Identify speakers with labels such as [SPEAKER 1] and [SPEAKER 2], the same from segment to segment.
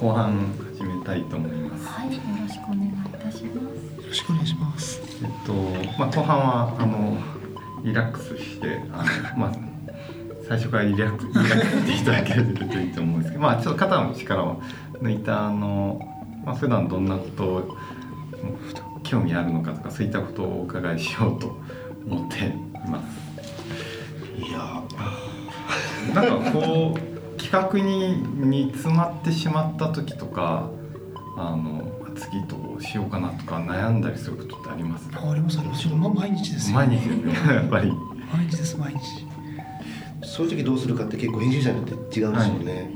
[SPEAKER 1] 後半始めたいと思います。
[SPEAKER 2] はい、よろしくお願いいたします。
[SPEAKER 3] よろしくお願いします。
[SPEAKER 1] えっとまあ後半はあのリラックスしてあの まあ最初からリラックスリラックスしていただけるといいと思うんですけど、まあちょっと肩の力を抜いたあのまあ普段どんなことを興味あるのかとかそういったことをお伺いしようと思っています。
[SPEAKER 3] いや
[SPEAKER 1] なんかこう企画に煮詰まってしまった時とかあの次どうしようかなとか悩んだりすることってあります？
[SPEAKER 3] ありますあります。ま毎日ですよ。
[SPEAKER 1] 毎日ですね やっぱり。
[SPEAKER 3] 毎日です毎日。
[SPEAKER 4] そういう時どうするかって結構編集者によって違うんですよね、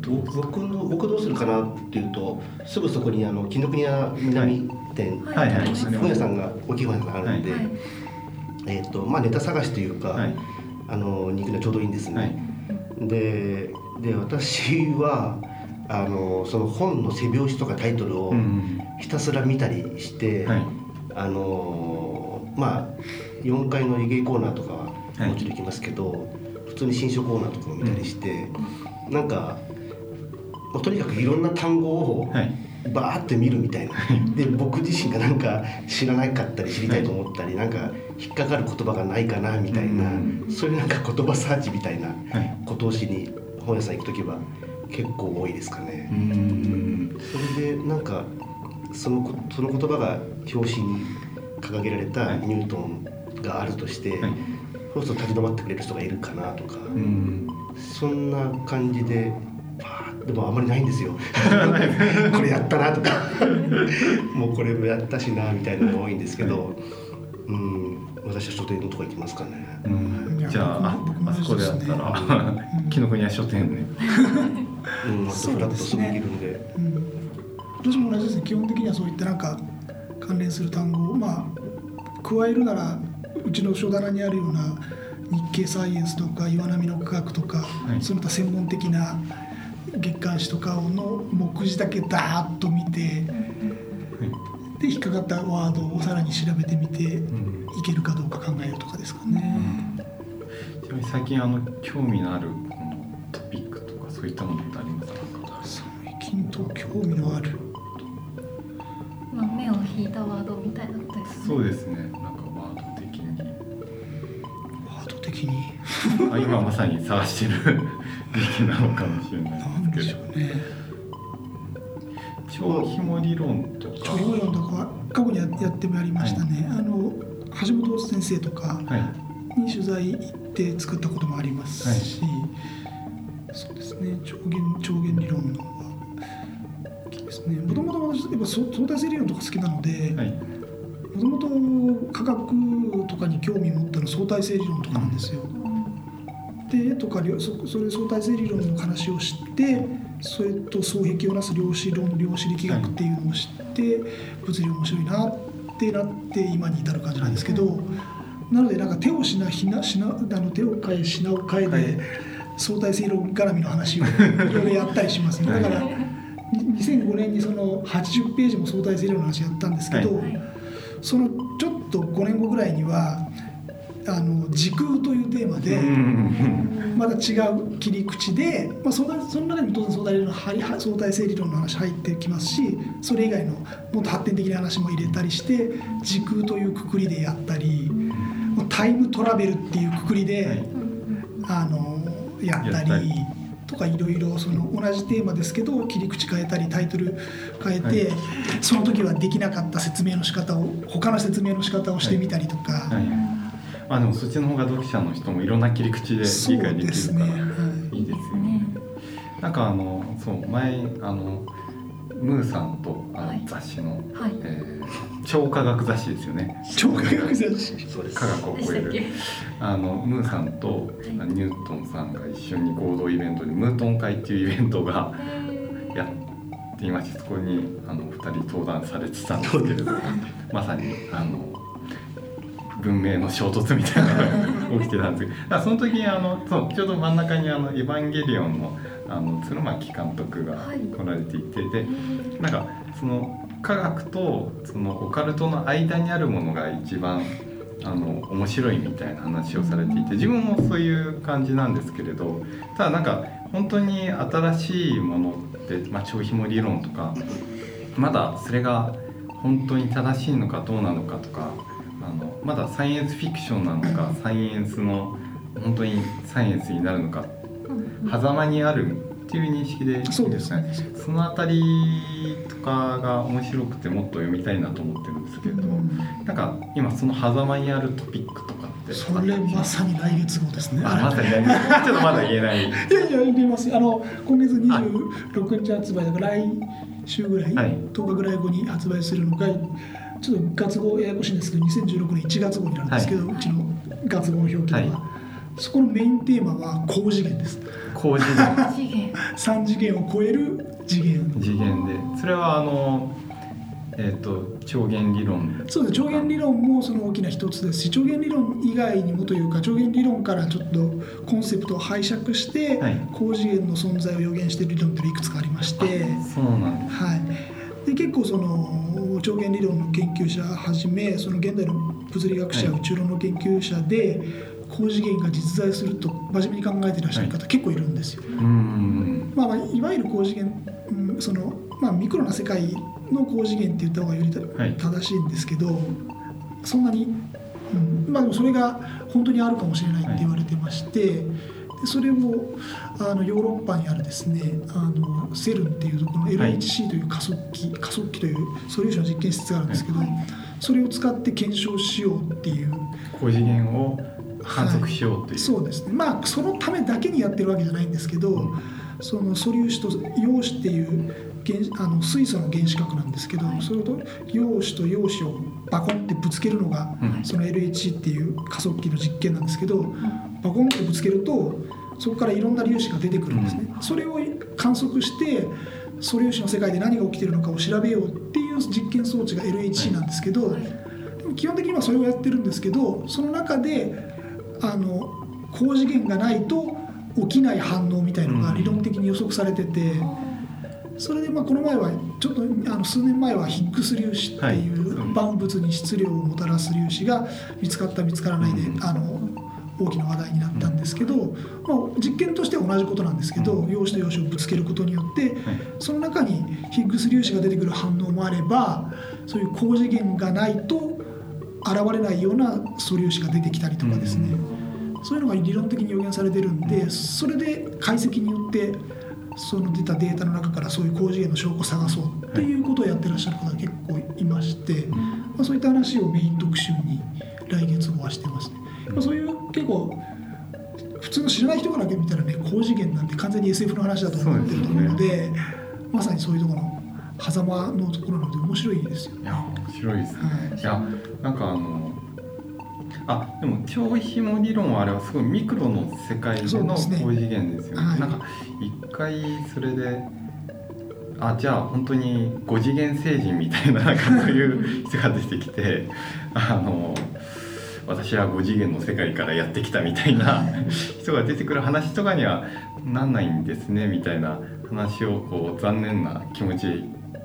[SPEAKER 4] どう僕の僕どうするかなっていうとすぐそこにあの紀ノ国屋南店、
[SPEAKER 1] はい。はい
[SPEAKER 4] 本屋さんが大きい本屋さんがあるんで、
[SPEAKER 2] はい。
[SPEAKER 4] えっ、とまあネタ探しというか、
[SPEAKER 1] はい。
[SPEAKER 4] あのに行くのはちょうどいいんですね、
[SPEAKER 1] はい
[SPEAKER 4] でで私はあのその本の背表紙とかタイトルを
[SPEAKER 1] うん
[SPEAKER 4] ひたすら見たりして、
[SPEAKER 1] はい。
[SPEAKER 4] あのまあ4階のレゲエコーナーとかは
[SPEAKER 1] はい。
[SPEAKER 4] もちろん行きますけど、普通に新書コーナーとかも見たりして、なんかもうとにかくいろんな単語を
[SPEAKER 1] はい
[SPEAKER 4] バーって見るみたいな、で僕自身がなんか知らなかったり知りたいと思ったり、なんか引っかかる言葉がないかなみたいな、
[SPEAKER 1] うん。
[SPEAKER 4] そういうなんか言葉サーチみたいな
[SPEAKER 1] はい。
[SPEAKER 4] ことをしに本屋さん行く時は結構多いですかね。
[SPEAKER 1] う。ん。
[SPEAKER 4] それでなんかそのこその言葉が表紙に掲げられたニュートンがあるとして、
[SPEAKER 1] はい。
[SPEAKER 4] そうすると立ち止まってくれる人がいるかなとか、
[SPEAKER 1] うん。
[SPEAKER 4] そんな感じででもあんまりないんですよ。これやったなとか。もうこれもやったしなみたいなのが多いんですけど、うん。私は書店のとこ行きますかね。
[SPEAKER 1] うん。
[SPEAKER 3] いや
[SPEAKER 1] じゃああ
[SPEAKER 3] 僕も
[SPEAKER 1] あそこであったら
[SPEAKER 3] うん。
[SPEAKER 1] 紀ノ国屋書店ね
[SPEAKER 4] うん、またフラッとすぐ行けるんで。
[SPEAKER 3] うん。私も同じですね。基本的にはそういったなんか関連する単語をまあ加えるならうちの書棚にあるような日経サイエンスとか岩波の科学とか、
[SPEAKER 1] い。
[SPEAKER 3] その他専門的な月刊誌とかの目次だけダーッと見て、で引っかかったワードをさらに調べてみて、
[SPEAKER 1] うん。
[SPEAKER 3] いけるかどうか考えるとかですかね。
[SPEAKER 1] ちなみに最近あの興味のあるこのトピックとかそういったものってありますか？
[SPEAKER 3] 最近と興味のある。
[SPEAKER 2] まあ、目を引いたワードみたいなことですね。
[SPEAKER 1] そうですね。なんかワード的に。
[SPEAKER 3] ワード的に？
[SPEAKER 1] あ今まさに探してる時期なのかもしれないでけど。
[SPEAKER 3] ですしょうね。
[SPEAKER 1] 超ひも理論とか。
[SPEAKER 3] 超ヒ論とかは過去にややってもやりましたね、あの橋本先生とか
[SPEAKER 1] はい。
[SPEAKER 3] に取材行って作ったこともありますし、そうですね。超弦超弦理論のは大きいですね。もともと私やっぱ相相対性理論とか好きなので
[SPEAKER 1] はい。
[SPEAKER 3] もともと科学とかに興味持ったの相対性理論とかなんですよ。でとか量そそれ相対性理論の話を知ってそれと双璧をなす量子論量子力学っていうのを知って物理面白いなってなって今に至る感じなんですけどなのでなんか手をしなひなしなあの手を変え品を変え
[SPEAKER 1] はい
[SPEAKER 3] で相対性理論絡みの話をいろいろやったりしますね。だからに2005年にその80ページも相対性理論の話やったんですけど、
[SPEAKER 1] はい。
[SPEAKER 3] そのちょっと5年後ぐらいにはあの時空というテーマで、
[SPEAKER 1] うん。
[SPEAKER 3] また違う切り口で、まあ、そのその中にも当然相対相対性理論の話入ってきますしそれ以外のもっと発展的な話も入れたりして時空というくくりでやったりタイムトラベルっていうくくりで、
[SPEAKER 1] はい。
[SPEAKER 3] あのやったりとかいろいろその同じテーマですけど切り口変えたりタイトル変えて、
[SPEAKER 1] はい。
[SPEAKER 3] その時はできなかった説明の仕方を他の説明の仕方をしてみたりとか。
[SPEAKER 1] はいまあでもそっちの方が読者の人もいろんな切り口で理解できるから
[SPEAKER 3] はい。
[SPEAKER 1] いいですよね。なんかあのそう前あのムーさんとあの
[SPEAKER 2] はい。
[SPEAKER 1] 雑誌の、
[SPEAKER 2] はい。
[SPEAKER 1] えー超科学雑誌ですよね。
[SPEAKER 3] 超科学雑誌。
[SPEAKER 1] 科学を超える。あのムーさんと
[SPEAKER 2] い。
[SPEAKER 1] ニュートンさんが一緒に合同イベントでムートン会っていうイベントがやっていましてそこにあのお二人登壇されてたんですけれどまさにあの文明の衝突みたいなのが 起きてたんですけどその時にあのそうちょうど真ん中にあの「エヴァンゲリオンの」あの鶴巻監督が
[SPEAKER 2] はい。
[SPEAKER 1] 来られていて、でなんかその科学とそのオカルトの間にあるものが一番あの面白いみたいな話をされていて自分もそういう感じなんですけれどただなんか本当に新しいものって、まあ、超紐理論とかまだそれが本当に正しいのかどうなのかとかあのまだサイエンスフィクションなのかサイエンスの本当にサイエンスになるのか
[SPEAKER 2] うん
[SPEAKER 1] 狭間にあるっていう認識で。
[SPEAKER 3] そうですね。
[SPEAKER 1] そのあたりとかが面白くてもっと読みたいなと思ってるんですけれど、なんか今その狭間にあるトピックとかって
[SPEAKER 3] それまさに来月号ですね。
[SPEAKER 1] あまさに何ちょっとまだ言えない。
[SPEAKER 3] いやいや入れます。あの今月26日発売だから来週ぐらい、
[SPEAKER 1] はい。
[SPEAKER 3] 10日ぐらい後に発売するのがちょっと月号ややこしいんですけど2016年1月号になるんですけど、うちの月号の表記では、
[SPEAKER 1] は
[SPEAKER 3] そこのメインテーマは高次元です。
[SPEAKER 1] 工事の
[SPEAKER 2] 次元。
[SPEAKER 3] 3次元を超える次元。
[SPEAKER 1] 次元で。それはあのえっ、と超弦理論。
[SPEAKER 3] そうです。超弦理論もその大きな一つです。し超弦理論以外にもというか超弦理論からちょっとコンセプトを拝借して、
[SPEAKER 1] はい。
[SPEAKER 3] 高次元の存在を予言している理論っていうのがいくつかありまして。
[SPEAKER 1] そうなんです
[SPEAKER 3] はい、で結構その超弦理論の研究者はじめその現代の物理学者、
[SPEAKER 1] はい。
[SPEAKER 3] 宇宙論の研究者で高次元が実在すると真面目に考えていらっしゃる方、結構いるんですよ。
[SPEAKER 1] うーん。
[SPEAKER 3] まあ、まあいわゆる高次元、うんそのまあ、ミクロな世界の高次元って言った方がより正しいんですけど、そんなに、うんまあ、でもそれが本当にあるかもしれないって言われてまして。でそれをあのヨーロッパにあるですねあのセルンっていうところの LHC という加速器、加速器という素粒子の実験室があるんですけど、それを使って検証しようっていう
[SPEAKER 1] 高次元を観測しようという、
[SPEAKER 3] そうですね。まあそのためだけにやってるわけじゃないんですけど、その素粒子と陽子っていう原あの水素の原子核なんですけど、それと陽子と陽子をバコンってぶつけるのが、
[SPEAKER 1] うん。
[SPEAKER 3] その LHC っていう加速器の実験なんですけど、バコンってぶつけるとそこからいろんな粒子が出てくるんですね、それを観測して素粒子の世界で何が起きてるのかを調べようっていう実験装置が LHC なんですけど、でも基本的にはそれをやってるんですけどその中であの高次元がないと起きない反応みたいのが理論的に予測されてて、それでまあこの前はちょっとあの数年前はヒッグス粒子ってい
[SPEAKER 1] はい。う
[SPEAKER 3] 万物に質量をもたらす粒子が見つかった見つからないで、
[SPEAKER 1] うん。
[SPEAKER 3] あの大きな話題になったんですけど、まあ、実験としては同じことなんですけど、陽子と陽子をぶつけることによってその中にヒッグス粒子が出てくる反応もあればそういう高次元がないと現れないような素粒子が出てきたりとかですね、そういうのが理論的に予言されてるんでそれで解析によってその出たデータの中からそういう高次元の証拠を探そうっていうことをやってらっしゃる方が結構いまして、まあ、そういった話をメイン特集に来月号はしてますね。まあ、そういう結構普通の知らない人から見たらね高次元なんて完全に SF の話だと思ってると思うのでまさにそういうところの狭間のところなので面白いですよ。
[SPEAKER 1] いや面白いですね、
[SPEAKER 3] はい
[SPEAKER 1] いやなんかあのあでも超紐理論はあれはすごいミクロの世界での高次元ですよね。
[SPEAKER 3] はい。
[SPEAKER 1] なんか一回それであじゃあ本当に5次元星人みたいななんかそういう人が出てきてあの私は5次元の世界からやってきたみたいな人が出てくる話とかにはなんないんですねみたいな話をこう残念な気持ちで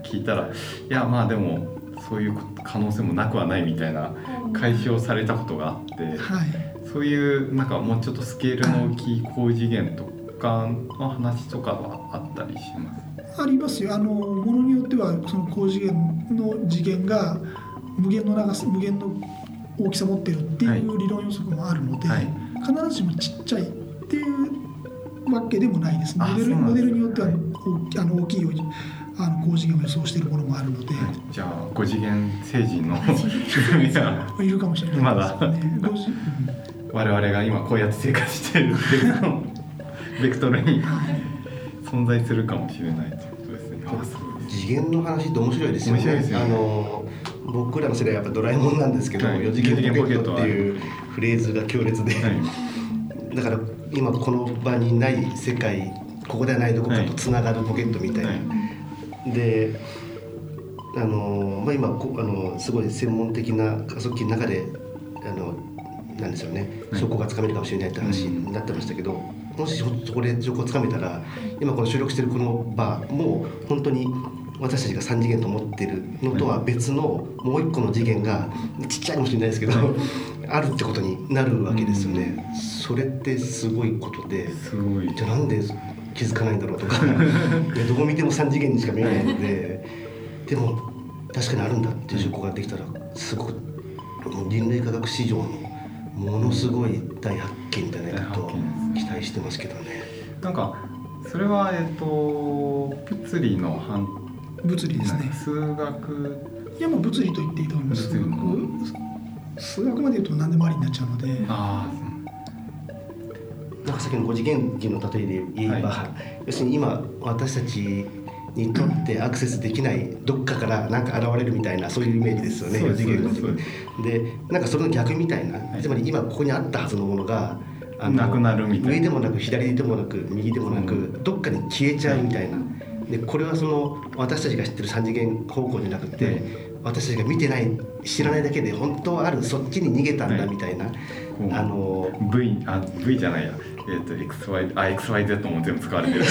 [SPEAKER 1] 聞いたらいやまあでもそういう可能性もなくはないみたいな解消されたことがあって
[SPEAKER 3] はい。
[SPEAKER 1] そういうなんかもうちょっとスケールの大きい高次元とかの話とかはあったりします？
[SPEAKER 3] ありますよ。あのものによってはその高次元の次元が無限の長さ無限の大きさ持ってるって
[SPEAKER 1] はい。
[SPEAKER 3] いう理論予測もあるので、
[SPEAKER 1] はい。
[SPEAKER 3] 必ずしもちっちゃいっていうわけでもないです。モデルモデルによっては大きあの大きいようにあの高次元を予想しているものもあるので、
[SPEAKER 1] じゃあ5次元星人のい。
[SPEAKER 3] るかもしれないね。ごじ
[SPEAKER 1] 我々が今こうやって生活しているベクトルベクトルに存在するかもしれないということですね。
[SPEAKER 4] 次元の話って面白いですよね。
[SPEAKER 1] よね。
[SPEAKER 4] あの僕らの世代はやっぱドラえもんなんですけど、
[SPEAKER 1] はい。
[SPEAKER 4] 4次元ポケットっていうフレーズが強烈で、
[SPEAKER 1] はい。
[SPEAKER 4] だから今この場にない世界ここではないどこかとつながるポケットみたいな。
[SPEAKER 1] はい
[SPEAKER 4] であの、まあ、今こあのすごい専門的な加速器の中であのなんですよね。
[SPEAKER 1] はい。
[SPEAKER 4] 証拠がつかめるかもしれないって話になってましたけど、もしそそこで証拠をつかめたら今この収録してるこの場も本当に私たちが3次元と思ってるのとは別のもう一個の次元がちっちゃいかもしれないですけど、あるってことになるわけですよね。それってすごいことで。
[SPEAKER 1] すごい。
[SPEAKER 4] じゃあなんで気づかないんだろうとか。でどこ見ても3次元にしか見えないのででも確かにあるんだっていう証拠ができたらすごく人類科学史上のものすごい大発見じゃないかと期待してますけどね。
[SPEAKER 1] なんかそれはえっ、と物理の反
[SPEAKER 3] 物理ですね。
[SPEAKER 1] 数学。
[SPEAKER 3] いやもう物理と言っていいと思います。数学まで言うと何でもありになっちゃうので。
[SPEAKER 1] あ
[SPEAKER 4] なんかさっきの5次元人の例えで言えば、
[SPEAKER 1] は
[SPEAKER 4] 要するに今私たちにとってアクセスできないどっかからなんか現れるみたいなそういうイメージですよね4
[SPEAKER 1] そうです
[SPEAKER 4] 次元の
[SPEAKER 1] で
[SPEAKER 4] でなんかそれの逆みたいな、
[SPEAKER 1] い。
[SPEAKER 4] つまり今ここにあったはずのものがあの
[SPEAKER 1] なくなるみたいな。
[SPEAKER 4] 上でもなく左でもなく右でもなく、
[SPEAKER 1] う
[SPEAKER 4] どっかに消えちゃうみたいな。でこれはその私たちが知ってる3次元方向じゃなくて、
[SPEAKER 1] はい
[SPEAKER 4] 私たちが見てない知らないだけで本当はあるそっちに逃げたんだ
[SPEAKER 1] はい
[SPEAKER 4] みたいな、
[SPEAKER 1] こう
[SPEAKER 4] あの
[SPEAKER 1] V あ V じゃないや。えっ、と XY あ XYZ も全部使われてる。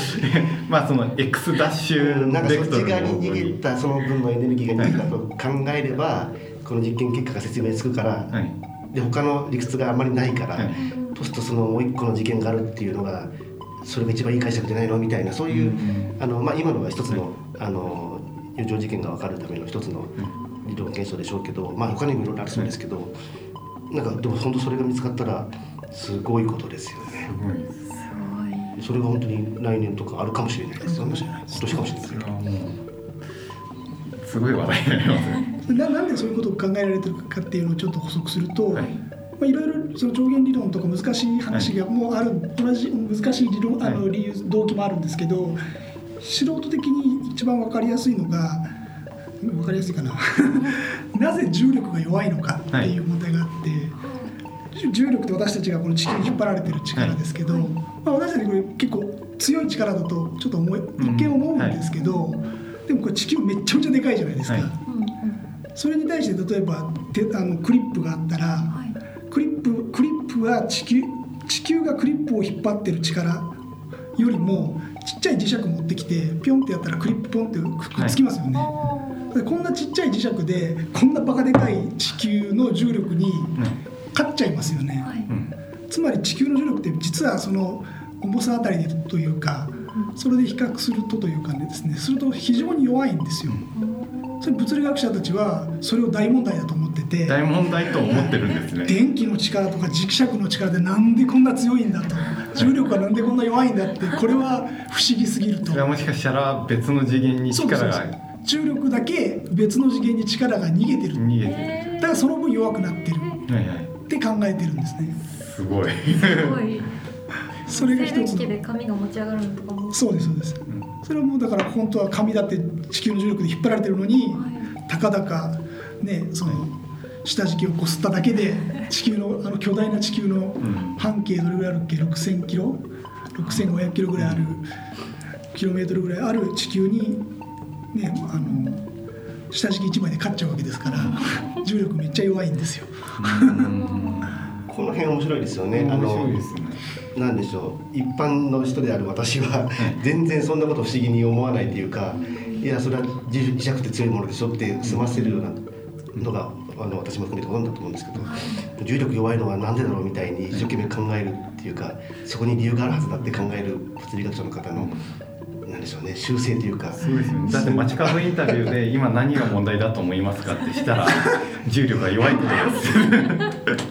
[SPEAKER 1] まあその X ダッシュ
[SPEAKER 4] なんかそっち側に逃げ
[SPEAKER 1] に。
[SPEAKER 4] たその分のエネルギーが逃げたと考えればこの実験結果が説明つくから、
[SPEAKER 1] はい。
[SPEAKER 4] で他の理屈があんまりないから、
[SPEAKER 1] はい。
[SPEAKER 4] そうするとそのもう一個の事件があるっていうのがそれが一番いい解釈じゃないのみたいなそういう、
[SPEAKER 1] うん
[SPEAKER 4] あのまあ、今のが一つの,、あの余剰事件が分かるための一つの理論現象でしょうけど、まあ、他にもいろいろあるそうですけど、なんかでも本当それが見つかったらすごいことですよね。
[SPEAKER 1] す。ごい。
[SPEAKER 2] すごい
[SPEAKER 4] それが本当に来年とかあるかもしれないです
[SPEAKER 3] かもしれないです
[SPEAKER 4] 今年かもしれない
[SPEAKER 1] すごい話題になりますね。
[SPEAKER 3] ななんでそういうことを考えられてるかっていうのをちょっと補足すると、
[SPEAKER 1] はい。
[SPEAKER 3] まあ、いろいろその上限理論とか難しい話がもうある、同じ難しい理論あの
[SPEAKER 1] はい
[SPEAKER 3] 理由動機もあるんですけど素人的に一番分かりやすいのが分かりやすいかな。なぜ重力が弱いのかっていう問題があって、じゅ重力って私たちがこの地球に引っ張られてる力ですけど、まあ、私たちこれ結構強い力だとちょっと思い一見思うんですけど、でもこれ地球めっちゃめちゃでかいじゃないですか。
[SPEAKER 1] はい。
[SPEAKER 2] うんうん
[SPEAKER 3] それに対して例えばてあのクリップがあったら
[SPEAKER 2] はい。
[SPEAKER 3] クリップクリップは地球地球がクリップを引っ張ってる力よりもちっちゃい磁石持ってきてピョンってやったらクリップポンってくくっつきますよね、でこんなちっちゃい磁石でこんなバカでかい地球の重力に勝っちゃいますよね、
[SPEAKER 2] はい。
[SPEAKER 1] うん。
[SPEAKER 3] つまり地球の重力って実はその重さあたりでというかそれで比較するとというかねですね。すると非常に弱いんですよそれ物理学者たちはそれを大問題だと思ってて
[SPEAKER 1] 大問題と思ってるんですね。
[SPEAKER 3] 電気の力とか磁石の力でなんでこんな強いんだと。重力はなんでこんな弱いんだってこれは不思議すぎると。
[SPEAKER 1] それはもしかしたら別の次元に
[SPEAKER 3] そう
[SPEAKER 1] 力が。
[SPEAKER 3] そうそう重力だけ別の次元に力が逃げてる。
[SPEAKER 1] 逃げて
[SPEAKER 2] え
[SPEAKER 3] だからその分弱くなってる。
[SPEAKER 1] るはいはい。
[SPEAKER 3] って考えてるんですね。
[SPEAKER 1] すごい。
[SPEAKER 2] ーすごい。
[SPEAKER 3] それが一つの。
[SPEAKER 2] 静電気で髪が持ち上がるのとかも。
[SPEAKER 3] そうですそうですそれはもうだから本当は紙だって地球の重力で引っ張られてるのにたかだかねその下敷きをこすっただけで地球のあの巨大な地球の
[SPEAKER 1] ん。
[SPEAKER 3] 半径どれぐらいあるっけ？6000キロ？6500キロぐらいあるキロメートルぐらいある地球にねあの下敷き1枚で勝っちゃうわけですから重力めっちゃ弱いんですよ。
[SPEAKER 4] この辺面白いですよね。あ
[SPEAKER 1] 面白
[SPEAKER 4] の
[SPEAKER 1] いですね。
[SPEAKER 4] なんでしょう。一般の人である私は全然そんなこと不思議に思わないというかいやそれは磁磁石って強いものでしょって済ませるようなのがあの私も含めてほとんどだと思うんですけど重力弱いのはなんでだろうみたいに一生懸命考えるっていうかそこに理由があるはずだって考える物理学者の方のなんでしょうね修正というか。
[SPEAKER 1] すごいですよね。だって街角インタビューで今何が問題だと思いますかってしたら重力が弱いことです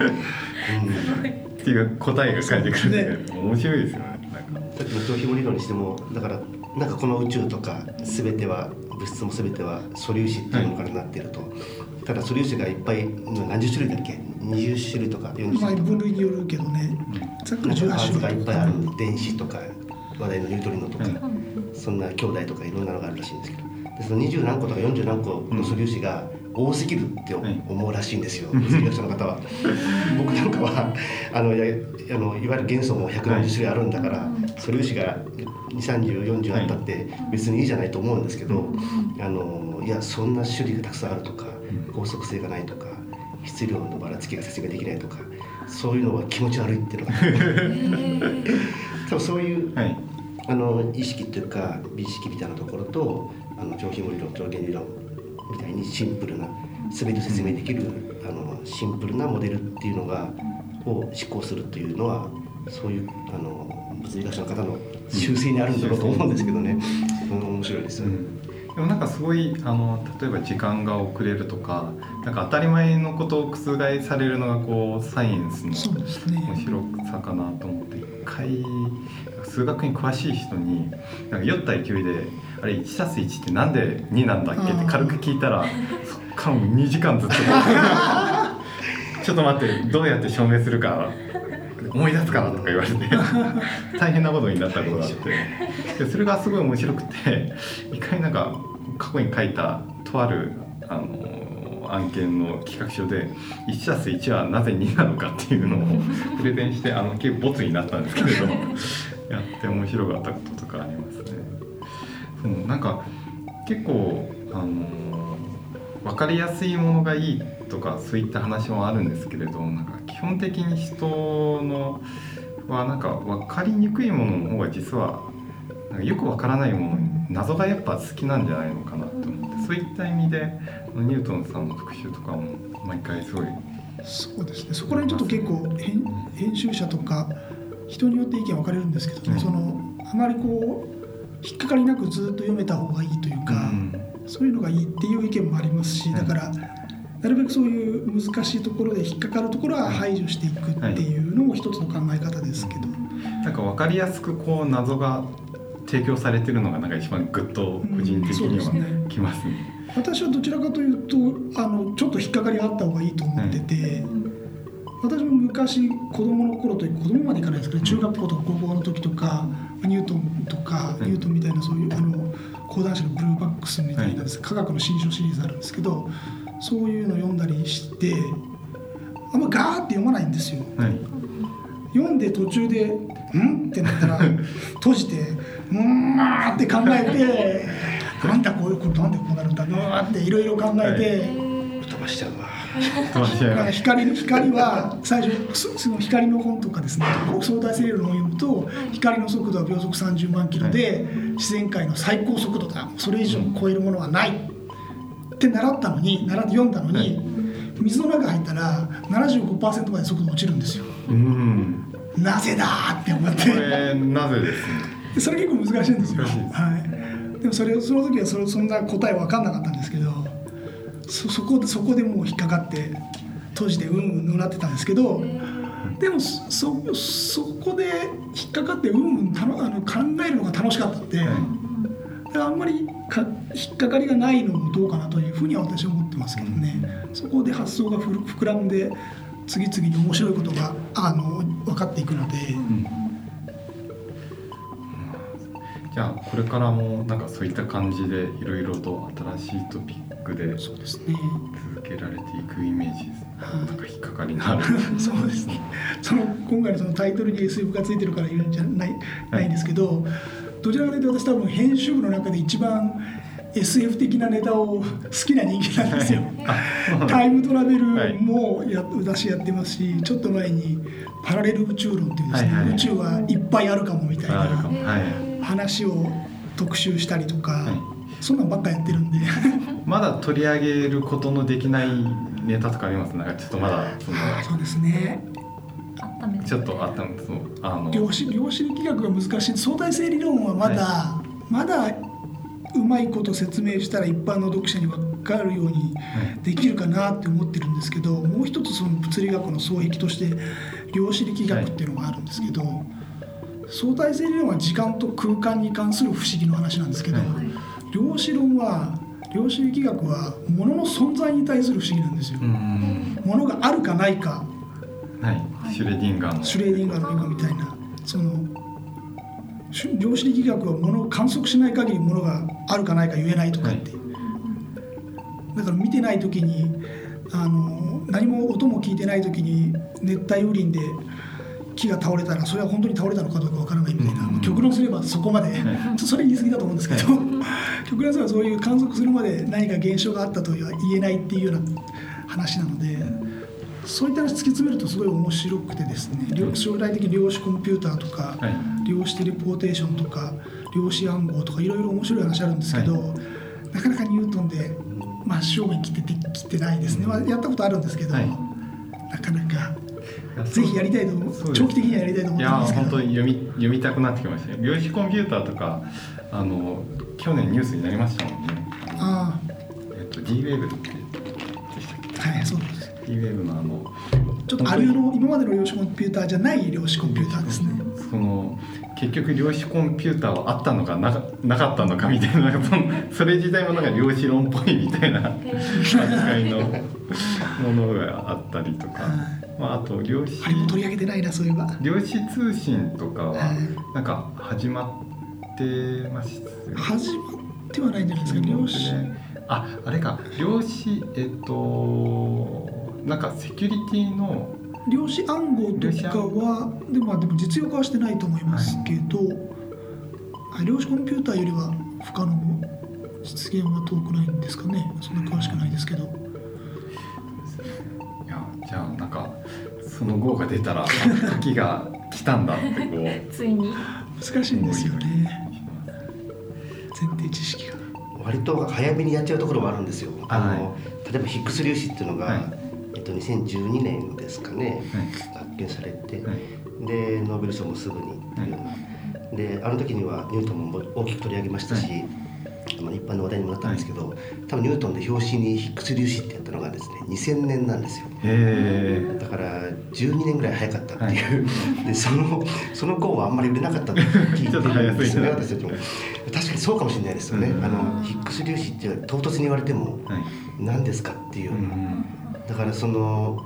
[SPEAKER 1] っていう答えが返ってくるんで面白いですよねなんか。
[SPEAKER 4] さっきの超紐理論にしてもだからなんかこの宇宙とか全ては物質も全ては素粒子っていうものからなっていると、ただ素粒子がいっぱい何十種類だっけ？20種類とか40
[SPEAKER 3] まあ
[SPEAKER 4] 種類とか。
[SPEAKER 3] 分類によるけどね。ざっくり18
[SPEAKER 4] パーツがい
[SPEAKER 3] 種類
[SPEAKER 4] っぱいある。電子とか話題のニュートリノとか、
[SPEAKER 1] うん
[SPEAKER 4] そんな兄弟とかいろんなのがあるらしいんですけど。でその20何個とか40何個の素粒子が多すぎるって思うらしいんですよ、物理学者の方は。僕なんかはあのいやあのいわゆる元素も140種類あるんだから、素粒子が23040あったって別にいいじゃないと思うんですけど、あのいやそんな種類がたくさんあるとか法則性がないとか質量のばらつきが説明できないとかそういうのは気持ち悪いっていうのが。多分そういう
[SPEAKER 1] はい。
[SPEAKER 4] あの意識というか美意識みたいなところとあの上皮理論上限理論みたいにシンプルな全て説明できるあのシンプルなモデルっていうのがを執行するっていうのはそういうあの物理学者の方の習性にあるんだろうと思うんですけどね、うん、面白いですよね。
[SPEAKER 1] でもなんかすごいあの例えば時間が遅れるとかなんか当たり前のことを覆されるのがこうサイエンスの面白さかなと思って一回数学に詳しい人になんか酔った勢いで「あれ 1+1 ってなんで2なんだっけ?」って軽く聞いたらそっからもう2時間ずっと。ちょっと待ってどうやって証明するか思い出すからとか言われて 大変なことになったことがあってでそれがすごい面白くて一回なんか過去に書いたとあるあの案件の企画書で 1+1 はなぜ2なのかっていうのを プレゼンしてあの結構ボツになったんですけれどやって面白かったこととかありますね。そうなんか結構あの分かりやすいものがいいとかそういった話もあるんですけれどなんか基本的に人のはなんか分かりにくいものの方が実はなんかよく分からないもの謎がやっぱ好きなんじゃないのかなと思ってそういった意味でニュートンさんの復習とかも毎回すごい
[SPEAKER 3] そう。ですねそこら辺ちょっと結構編編集者とか人によって意見分かれるんですけどね、
[SPEAKER 1] うん。
[SPEAKER 3] そのあまりこう引っかかりなくずっと読めた方がいいというか、
[SPEAKER 1] うん。
[SPEAKER 3] そういうのがいいっていう意見もありますし、
[SPEAKER 1] うん
[SPEAKER 3] だからなるべくそういう難しいところで引っかかるところは排除していくっていうのも一つの考え方ですけど、
[SPEAKER 1] なんか分かりやすくこう謎が提供されてるのがなんか一番グッと個人的に
[SPEAKER 3] うんそうですね。
[SPEAKER 1] はきますね。
[SPEAKER 3] 私はどちらかというとあのちょっと引っかかりがあった方がいいと思ってて、私も昔子供の頃という子供までいかないですけど中学校とか高校の時とかニュートンとか、
[SPEAKER 1] うん
[SPEAKER 3] ニュートンみたいなそういうあの講談社のブルーバックスみたいなです、科学の新書シリーズあるんですけどそういうの読んだりしてあんまガーって読まないんですよ。
[SPEAKER 1] はい。
[SPEAKER 3] 読んで途中で「ん?」ってなったら 閉じて「うーん」って考えて「なんだこういうことなんでこうなるんだうーっていろいろ考えて、
[SPEAKER 4] 飛ばしちゃうわ。
[SPEAKER 1] 飛ばしちゃい
[SPEAKER 3] なんか
[SPEAKER 1] ます。
[SPEAKER 3] 光の光は最初そその光の本とかですね相対性理論を読むと光の速度は秒速30万キロで自然界の最高速度だそれ以上超えるものはないって習ったのに習って読んだのに水の中入ったら75%まで速度落ちるんですよ
[SPEAKER 1] うん。
[SPEAKER 3] なぜだーって思って
[SPEAKER 1] これなぜですね。
[SPEAKER 3] それ結構難しいんですよ。
[SPEAKER 1] す
[SPEAKER 3] はい。でもそれその時はそれそんな答え分かんなかったんですけど、そそこでそこでもう引っかかって閉じてうんうんうなってたんですけど、でもそそそこで引っかかってうんうんたのあの考えるのが楽しかったって、あんまりか引っかかりがないのもどうかなというふうには私は思ってますけどね。そこで発想が膨らんで次々に面白いことがあの分かっていくので。
[SPEAKER 1] じゃあこれからもなんかそういった感じでいろいろと新しいトピックで。続けられていくイメージですね。なんか引っかかりのある。
[SPEAKER 3] そうですね。その今回のそのタイトルに SF がついてるから言うんじゃないないんですけど、どちらかというと私多分編集部の中で一番 SF 的なネタを好きな人間なんですよ。タイムトラベルもや私やってますし、ちょっと前にパラレル宇宙論っていうですね、
[SPEAKER 1] はいはいはい
[SPEAKER 3] 宇宙はいっぱいあるかもみたいな。話を特集したりとか、
[SPEAKER 1] はい
[SPEAKER 3] そんなんばっかやってるんで。
[SPEAKER 1] まだ取り上げることのできないネタとかあります？なんかちょっとまだその
[SPEAKER 3] そうですね。
[SPEAKER 1] ちょっとあったんです。そうあの
[SPEAKER 3] 量子量子力学が難しい相対性理論はまだ、まだうまいこと説明したら一般の読者に分かるようにできるかなって思ってるんですけどもう一つその物理学の双璧として量子力学っていうのがあるんですけど、相対性理論は時間と空間に関する不思議の話なんですけど、
[SPEAKER 1] はい。
[SPEAKER 3] 量子論は量子力学は物の存在に対する不思議なんですよ。
[SPEAKER 1] うん
[SPEAKER 3] 物があるかないか。
[SPEAKER 1] はい。シュレディンガーの。
[SPEAKER 3] シュレーディンガーの理論みたいな。そのし量子力学は物を観測しない限り物があるかないか言えないとかって、だから見てない時にあの何も音も聞いてない時に熱帯雨林で木が倒れたらそれは本当に倒れたのかどうかわからないみたいな、
[SPEAKER 1] うん
[SPEAKER 3] 極論すればそこまで、
[SPEAKER 1] は
[SPEAKER 3] ちょっとそれ言い過ぎだと思うんですけど、極論すればそういう観測するまで何か現象があったとは言えないっていうような話なので。そういった話突き詰めるとすごい面白くてですね量将来的に量子コンピューターとか、
[SPEAKER 1] はい。
[SPEAKER 3] 量子テレポーテーションとか量子暗号とかいろいろ面白い話あるんですけど、なかなかニュートンで真正面切っててきてないですね、まあ、やったことあるんですけど、
[SPEAKER 1] はい。
[SPEAKER 3] なかなか
[SPEAKER 1] や
[SPEAKER 3] ぜひやりたいと長期的にはやりたいと思
[SPEAKER 1] いや
[SPEAKER 3] ってるんですけど。
[SPEAKER 1] 本当に読み読みたくなってきましたね量子コンピューターとかあの去年ニュースになりましたもんね。
[SPEAKER 3] あ
[SPEAKER 1] えっと D-Wave ってでしたっ
[SPEAKER 3] あはいそうです
[SPEAKER 1] け D-Wave のあの
[SPEAKER 3] ちょっとあるの今までの量子コンピューターじゃない量子コンピューターですね。
[SPEAKER 1] その結局量子コンピューターはあったのかなかなかったのかみたいな それ自体もなんか量子論っぽいみたいな扱いのものがあったりとか、まあ、あと量子
[SPEAKER 3] あれも取り上げてないなそういえば。
[SPEAKER 1] 量子通信とかは
[SPEAKER 3] はい。
[SPEAKER 1] なんか始まってますよね。
[SPEAKER 3] 始まってはないんじゃないですか量子。
[SPEAKER 1] ああれか。量子えっとなんかセキュリティの
[SPEAKER 3] 量子暗号とかはでもまあでも実用化はしてないと思いますけど、あ量子コンピューターよりは不可能も実現は遠くないんですかね。そんな詳しくないですけど。
[SPEAKER 1] いやじゃあなんかその号が出たらあ時が来たんだってこう。
[SPEAKER 2] ついに。
[SPEAKER 3] 難しいんですよね。前提知識が。
[SPEAKER 4] 割と早めにやっちゃうところもあるんですよ。あの、
[SPEAKER 1] は
[SPEAKER 4] 例えばヒッグス粒子っていうのが、
[SPEAKER 1] はい
[SPEAKER 4] えっと2012年ですかね、
[SPEAKER 1] はい。
[SPEAKER 4] 発見されて、
[SPEAKER 1] はい。
[SPEAKER 4] でノーベル賞もすぐにっていうような、であの時にはニュートンも大きく取り上げましたし、
[SPEAKER 1] は
[SPEAKER 4] まあ一般の話題にもなったんですけど、多分ニュートンで表紙にヒッグス粒子ってやったのがですね2000年なんですよ。だから12年ぐらい早かったっていう、でそのその号はあんまり売れなかったと聞いてるんですよね私たちも確かにそうかもしれないですよね、
[SPEAKER 1] うん。
[SPEAKER 4] あのヒッグス粒子って唐突に言われても
[SPEAKER 1] はい。
[SPEAKER 4] 何ですかっていう、
[SPEAKER 1] うん
[SPEAKER 4] だからその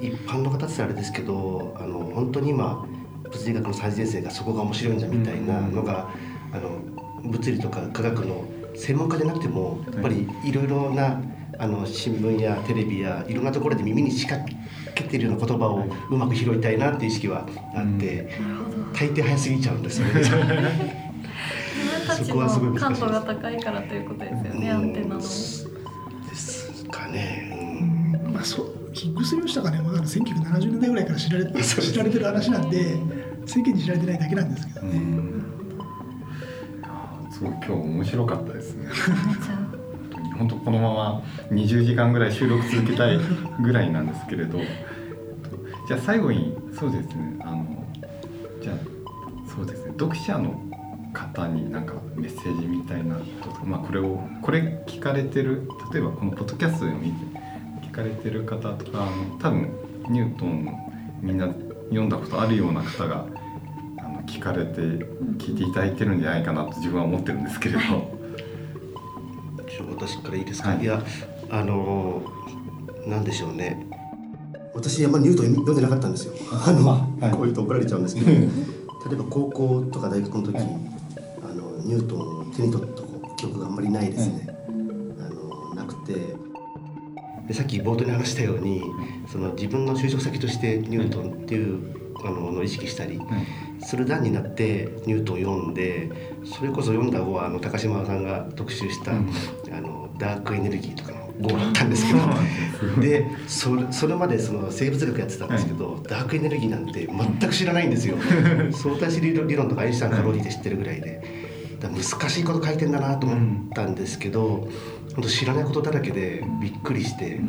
[SPEAKER 4] 一般の方ってあれですけどあの本当に今物理学の最前線がそこが面白いんだみたいなのが、あの物理とか科学の専門家じゃなくてもやっぱりい。ろいろなあの新聞やテレビやいろんなところで耳に仕掛けてるような言葉をうまく拾いたいなっていう意識はあって、大抵早すぎちゃうんですよね。
[SPEAKER 2] 自分たち
[SPEAKER 4] そこはすごい難しい
[SPEAKER 2] の感度が高いからということですよねアンテナの。
[SPEAKER 4] ですかね。
[SPEAKER 3] まあそうヒッグス粒子とかね、まだ1970年代ぐらいから知られ 知られてる話なんで世間に知られてないだけなんですけどね、
[SPEAKER 1] すごい今日面白かったですね。本当このまま20時間ぐらい収録続けたいぐらいなんですけれど。じゃあ最後にそうですねあのじゃあそうですね読者の方になんかメッセージみたいなことまあこれをこれ聞かれてる例えばこのポッドキャストを見て聞かれてる方とかあの多分ニュートンみんな読んだことあるような方があの聞かれて聞いていただいてるんじゃないかなと自分は思ってるんですけれど。
[SPEAKER 4] 私からいいですか、
[SPEAKER 1] はい。
[SPEAKER 4] い、やあのなんでしょうね。私あんまりニュートン読んでなかったんですよ。あの、
[SPEAKER 1] はい。
[SPEAKER 4] こういうと怒られちゃうんですけど。例えば高校とか大学の時、
[SPEAKER 1] はい。
[SPEAKER 4] あのニュートンを手に取った記憶があんまりないですね、あのなくてでさっき冒頭に話したようにその自分の就職先としてニュートンっていう、あののを意識したり、
[SPEAKER 1] はい
[SPEAKER 4] する段になってニュートンを読んでそれこそ読んだ後はあの高島さんが特集した、
[SPEAKER 1] うん。
[SPEAKER 4] あのダークエネルギーとかの号だったんですけど
[SPEAKER 1] で
[SPEAKER 4] それそれまでその生物学やってたんですけど、ダークエネルギーなんて全く知らないんですよ。相対性理論理論とかアインシュタインかローリーで知ってるぐらいで。難しいこと書いてんだなと思ったんですけど、本当知らないことだらけでびっくりして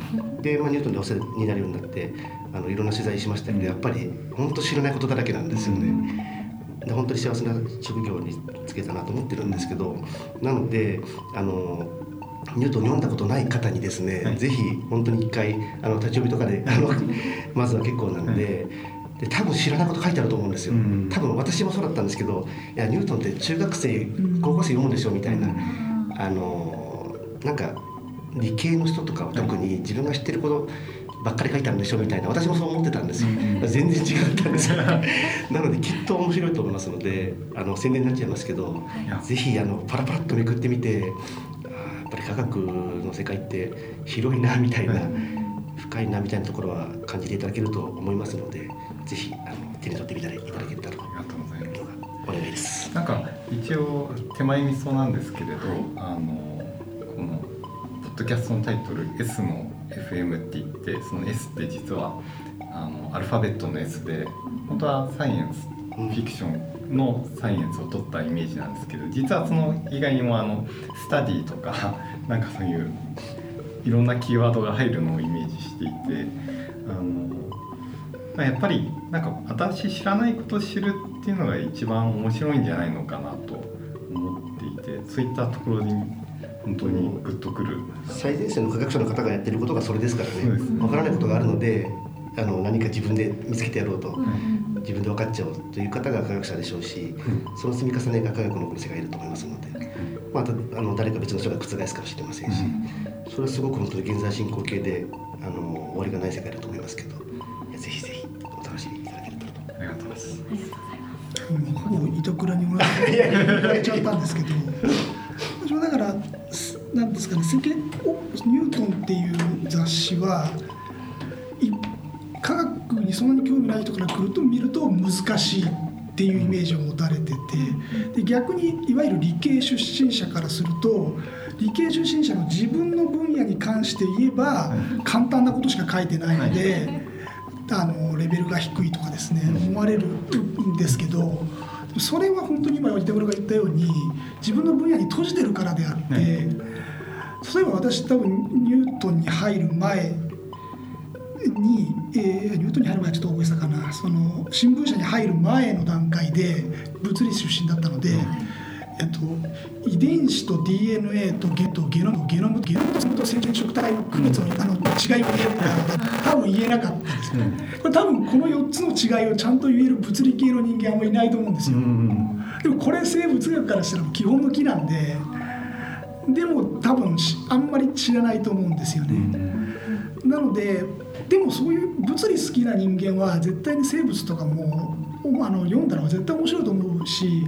[SPEAKER 4] で、まあ、ニュートンでお世話になるようになってあのいろんな取材しましたけどやっぱり本当知らないことだらけなんですよね。で本当に幸せな職業につけたなと思ってるんですけどなのであのニュートン読んだことない方にですね、
[SPEAKER 1] はい。
[SPEAKER 4] ぜひ本当に一回あの立ち読みとかであの まずは結構なんで。で多分知らないこと書いてあると思うんですよ、
[SPEAKER 1] うん。
[SPEAKER 4] 多分私もそうだったんですけどいやニュートンって中学生高校生読むでしょみたいな、あのなんか理系の人とかは特に自分が知ってることばっかり書いてあるんでしょみたいな私もそう思ってたんですよ、
[SPEAKER 1] うん
[SPEAKER 4] 全然違ったんですよ。なのできっと面白いと思いますのであの宣伝になっちゃいますけど
[SPEAKER 1] い。や
[SPEAKER 4] ぜひあのパラパラっとめくってみてやっぱり科学の世界って広いなみたいな、
[SPEAKER 1] はい。
[SPEAKER 4] 深いなみたいなところは感じていただけると思いますのでぜひあの手に取ってみたらいただけたらと
[SPEAKER 1] ありがとうございます
[SPEAKER 4] お願いです。
[SPEAKER 1] なんか一応手前味噌なんですけれど、あのこのポッドキャストのタイトル S の FM って言ってその S って実はあのアルファベットの S で本当はサイエンスフィクションのサイエンスを取ったイメージなんですけど実はその以外にもあのスタディとか なんかそういういろんなキーワードが入るのをイメージしていてあのまあやっぱりなんか私知らないことを知るっていうのが一番面白いんじゃないのかなと思っていてそういったところに本当にグッとくる。
[SPEAKER 4] 最前線の科学者の方がやってることがそれですからね。わからないことがあるのであの何か自分で見つけてやろうと、
[SPEAKER 2] うん。
[SPEAKER 4] 自分で分かっちゃおうという方が科学者でしょうし、その積み重ねが科学の世界いると思いますので、またあの誰か別の人が覆すかもしれませんし、それはすごく本当に現在進行形であの終わりがない世界だと思いますけどいやぜひぜひお楽しみいただければと。
[SPEAKER 1] ありがとうございます。
[SPEAKER 3] もうほぼ板倉にもらっちゃったんですけど。私もだからすなんですかね世間おニュートンっていう雑誌はい科学にそんなに興味ない人から来ると見ると難しいっていうイメージを持たれててで逆にいわゆる理系出身者からすると理系出身者の自分の分野に関して言えば簡単なことしか書いてないので。あのレベルが低いとかですね思われるんですけどそれは本当に今板村が言ったように自分の分野に閉じてるからであって、
[SPEAKER 1] はい
[SPEAKER 3] 例えば私多分ニュートンに入る前に、えーニュートンに入る前はちょっと大げさかなその新聞社に入る前の段階で物理出身だったので。えっと、遺伝子と DNA とゲとゲノムゲノムゲノムと染色体の区別のあの違いを言えるか多分言えなかったんですよね。これ多分この4つの違いをちゃんと言える物理系の人間はあんまりいないと思うんですよ。でもこれ生物学からしたら基本の木なんででも多分しあんまり知らないと思うんですよね。なのででもそういう物理好きな人間は絶対に生物とかもあの読んだら絶対面白いと思うし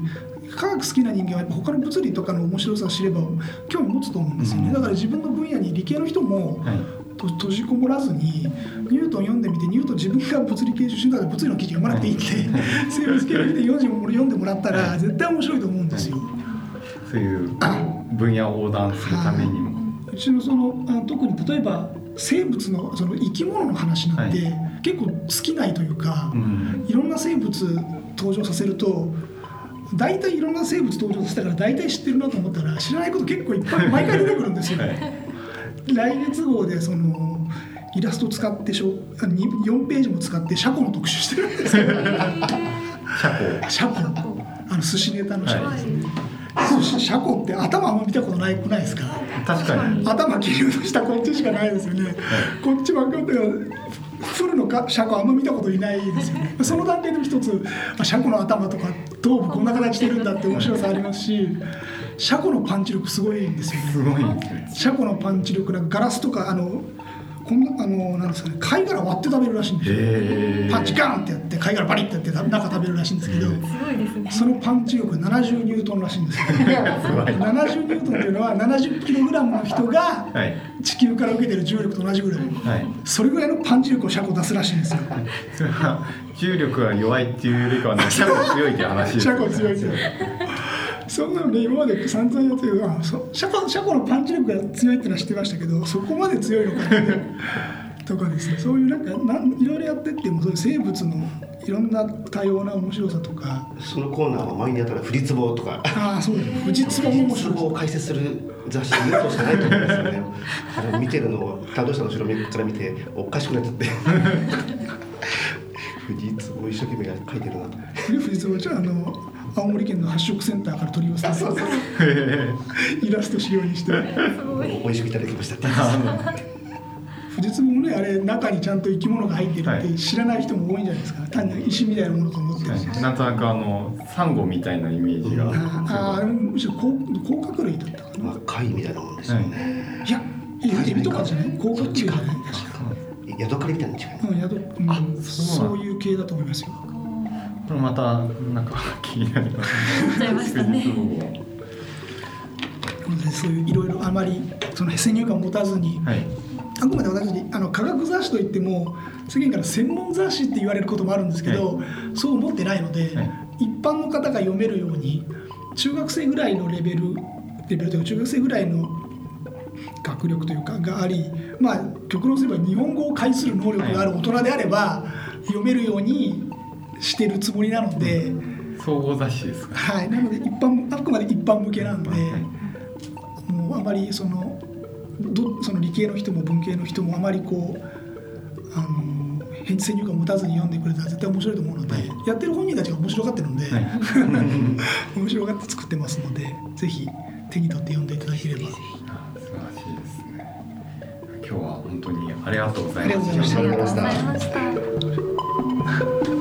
[SPEAKER 3] 科学好きな人間はやっぱ他の物理とかの面白さを知れば興味持つと思うんですよね。だから自分の分野に理系の人も閉じこもらずにニュートン読んでみてニュートン自分が物理系出身だから物理の記事読まなくていいって生物系の記事読んでも読んでもらったら絶対面白いと思うんですよ。
[SPEAKER 1] そういう分野を横断するためにも。
[SPEAKER 3] うちのそのあ特に例えば生物のその生き物の話なんて、
[SPEAKER 1] は
[SPEAKER 3] 結構尽きないというか、
[SPEAKER 1] うん。
[SPEAKER 3] いろんな生物登場させると大体いろんな生物登場させたから大体知ってるなと思ったら知らないこと結構いっぱい毎回出てくるんですよ。
[SPEAKER 1] はい。
[SPEAKER 3] 来月号でそのイラスト使ってしょあに4ページも使って車庫の特集してるんですよ。
[SPEAKER 1] 車庫。
[SPEAKER 3] 車庫。あの寿司ネタの車庫、
[SPEAKER 2] はい
[SPEAKER 3] 寿司車庫って頭あんま見たことないくないですか？
[SPEAKER 1] 確かに。
[SPEAKER 3] 頭切り落としたこっちしかないですよね、こっちばっかりフルのか車庫あんま見たこといないですよね。その段階でも一つあ車庫の頭とか頭部こんな形してるんだって面白さありますし車庫のパンチ力すごいんですよね。
[SPEAKER 1] すごいですね。
[SPEAKER 3] 車庫のパンチ力なんかガラスとかあのこんなあのなんですかね貝殻割って食べるらしいんですよ。パンチガーンってやって貝殻バリッてやって中食べるらしいんですけど
[SPEAKER 2] すごいですね
[SPEAKER 3] そのパンチ力70ニュートンらしいんですよ。70ニュートンというのは70キログラムの人が
[SPEAKER 1] はい。
[SPEAKER 3] 地球から受けてる重力と同じぐらい。
[SPEAKER 1] はい。
[SPEAKER 3] それぐらいのパンチ力を車庫出すらしいんですよ。
[SPEAKER 1] それは重力が弱いっていうよりかは車庫強いって話ですよ
[SPEAKER 3] 車庫強いですよそんなのね今まで散々やってる。けど車庫車庫のパンチ力が強いってのは知ってましたけどそこまで強いのかってとかですね。そういうなんかなんいろいろやってってもそういう生物のいろんな多様な面白さとか。
[SPEAKER 4] そのコーナーは前にやったらフリツボとか。
[SPEAKER 3] ああそうです。ね富士壺も面白い
[SPEAKER 4] 壺を解説する雑誌ニュートンしかないと思うんですよね。見てるのを担当者の後ろから見ておかしくなっちゃって。富士壺を一生懸命書いてるなと。
[SPEAKER 3] 富士壺じゃあの青森県の発色センターから取り寄せた イラスト仕様にして。
[SPEAKER 4] 美味しくいただきました。
[SPEAKER 3] 富士壺もねあれ中にちゃんと生き物が入ってるって知らない人も多いんじゃないですか。単に石みたいなものと思って。
[SPEAKER 1] なんとなくあのサンゴみたいなイメージが。
[SPEAKER 3] あああれむしろ甲甲殻類だったかな、
[SPEAKER 4] まあ貝みたいなもんですよね、
[SPEAKER 3] いやエビとかじゃない？甲殻類じゃない？
[SPEAKER 4] ヤドカリみたいなの違い
[SPEAKER 3] うん宿うん
[SPEAKER 1] あ
[SPEAKER 3] そ
[SPEAKER 1] そう
[SPEAKER 3] いう系だと思いますよ
[SPEAKER 1] これまたなんか 気になります
[SPEAKER 2] 思っちゃいましたね。
[SPEAKER 3] そう。いういろいろあまりその先入観を持たずに。
[SPEAKER 1] はい。
[SPEAKER 3] あくまで私あの科学雑誌といっても世間から専門雑誌って言われることもあるんですけど、そう思ってないので、
[SPEAKER 1] はい。
[SPEAKER 3] 一般の方が読めるように中学生ぐらいのレベルレベルというか中学生ぐらいの学力というかがありまあ極論すれば日本語を介する能力がある大人であれば、読めるようにしてるつもりなので、
[SPEAKER 1] 総合雑誌ですか？
[SPEAKER 3] はい、なので一般あくまで一般向けなんで、
[SPEAKER 1] はい
[SPEAKER 3] もうあまりそのどその理系の人も文系の人もあまりこうあの返事先入観を持たずに読んでくれたら絶対面白いと思うので、
[SPEAKER 1] はい。
[SPEAKER 3] やってる本人たちが面白がってるので、
[SPEAKER 1] はい。
[SPEAKER 3] 面白がって作ってますのでぜひ手に取って読んでいただければ。
[SPEAKER 1] あ素晴らしいですね。今日は本当に
[SPEAKER 3] ありがとうございました。
[SPEAKER 2] ありがとうございました